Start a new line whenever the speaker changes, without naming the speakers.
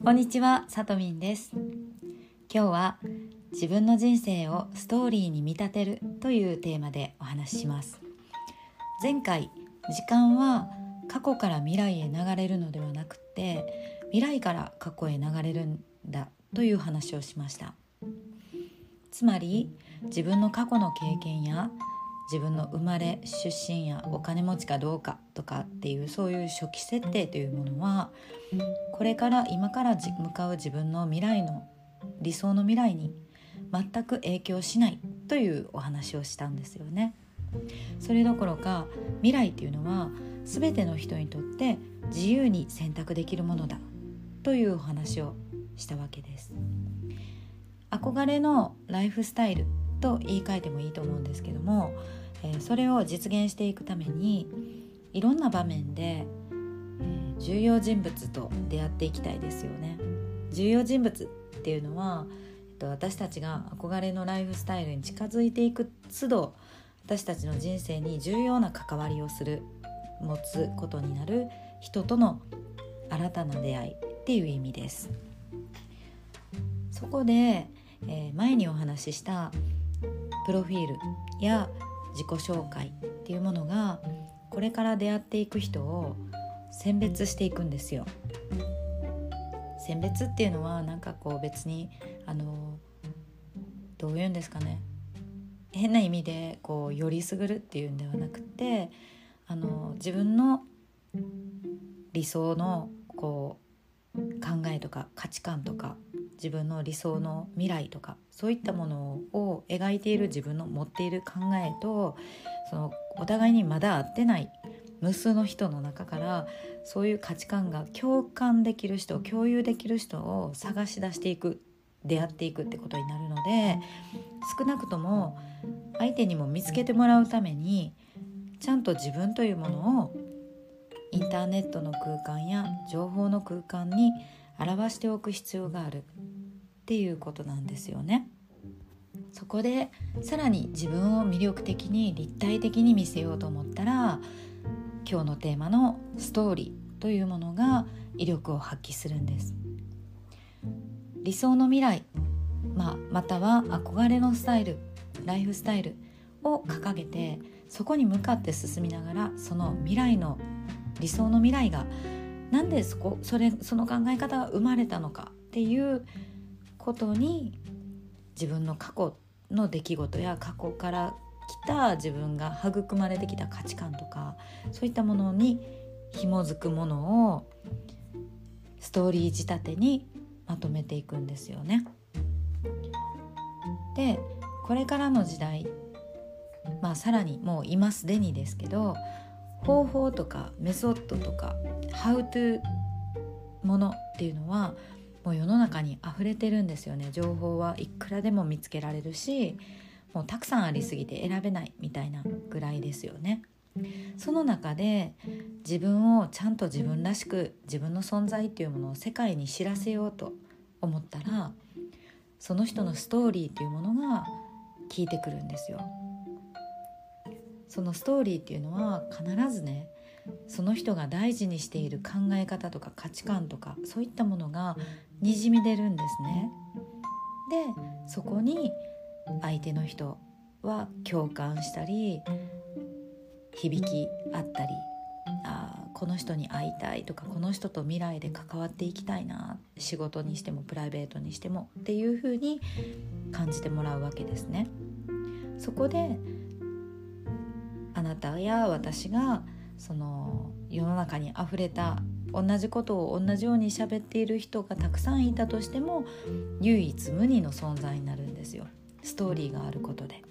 こんにちは、さとみんです。今日は自分の人生をストーリーに見立てるというテーマでお話しします。前回時間は過去から未来へ流れるのではなくて未来から過去へ流れるんだという話をしました。つまり自分の過去の経験や自分の生まれ出身やお金持ちかどうかとかっていうそういう初期設定というものはこれから今から向かう自分の未来の理想の未来に全く影響しないというお話をしたんですよね。それどころか未来っていうのは全ての人にとって自由に選択できるものだというお話をしたわけです。憧れのライフスタイルと言い換えてもいいと思うんですけども、え、それを実現していくためにいろんな場面で、え、重要人物と出会っていきたいですよね。重要人物っていうのは、えっと、私たちが憧れのライフスタイルに近づいていく都度私たちの人生に重要な関わりをする持つことになる人との新たな出会いっていう意味です。そこで、えー、前にお話ししたプロフィールや自己紹介っていうものがこれから出会っていく人を選別していくんですよ。選別っていうのはなんかこう別にあのどういうんですかね変な意味でこうよりすぐるっていうんではなくてあの自分の理想のこう考えとか価値観とか自分の理想の未来とかそういったものを描いている自分の持っている考えとそのお互いにまだ会ってない無数の人の中からそういう価値観が共感できる人共有できる人を探し出していく出会っていくってことになるので少なくとも相手にも見つけてもらうためにちゃんと自分というものをインターネットの空間や情報の空間に表しておく必要があるっていうことなんですよね。そこでさらに自分を魅力的に立体的に見せようと思ったら今日のテーマのストーリーというものが威力を発揮するんです理想の未来、まあ、または憧れのスタイルライフスタイルを掲げてそこに向かって進みながらその未来の理想の未来がなんでそこそれその考え方が生まれたのかっていうことに自分の過去の出来事や過去から来た自分が育まれてきた価値観とかそういったものに紐づくものをストーリー仕立てにまとめていくんですよね。でこれからの時代まあさらにもう今すでにですけど方法とかメソッドとか How to ものっていうのはもう世の中に溢れてるんですよね情報はいくらでも見つけられるしもうたくさんありすぎて選べないみたいなぐらいですよね。その中で自分をちゃんと自分らしく自分の存在っていうものを世界に知らせようと思ったらその人のストーリーっていうものが聞いてくるんですよ。そのストーリーっていうのは必ずねその人が大事にしている考え方とか価値観とかそういったものがにじみ出るんですね。でそこに相手の人は共感したり響き合ったりあこの人に会いたいとかこの人と未来で関わっていきたいな仕事にしてもプライベートにしてもっていう風に感じてもらうわけですね。そこであなたや私がその世の中にあふれた同じことを同じように喋っている人がたくさんいたとしても唯一無二の存在になるんですよストーリーがあることで。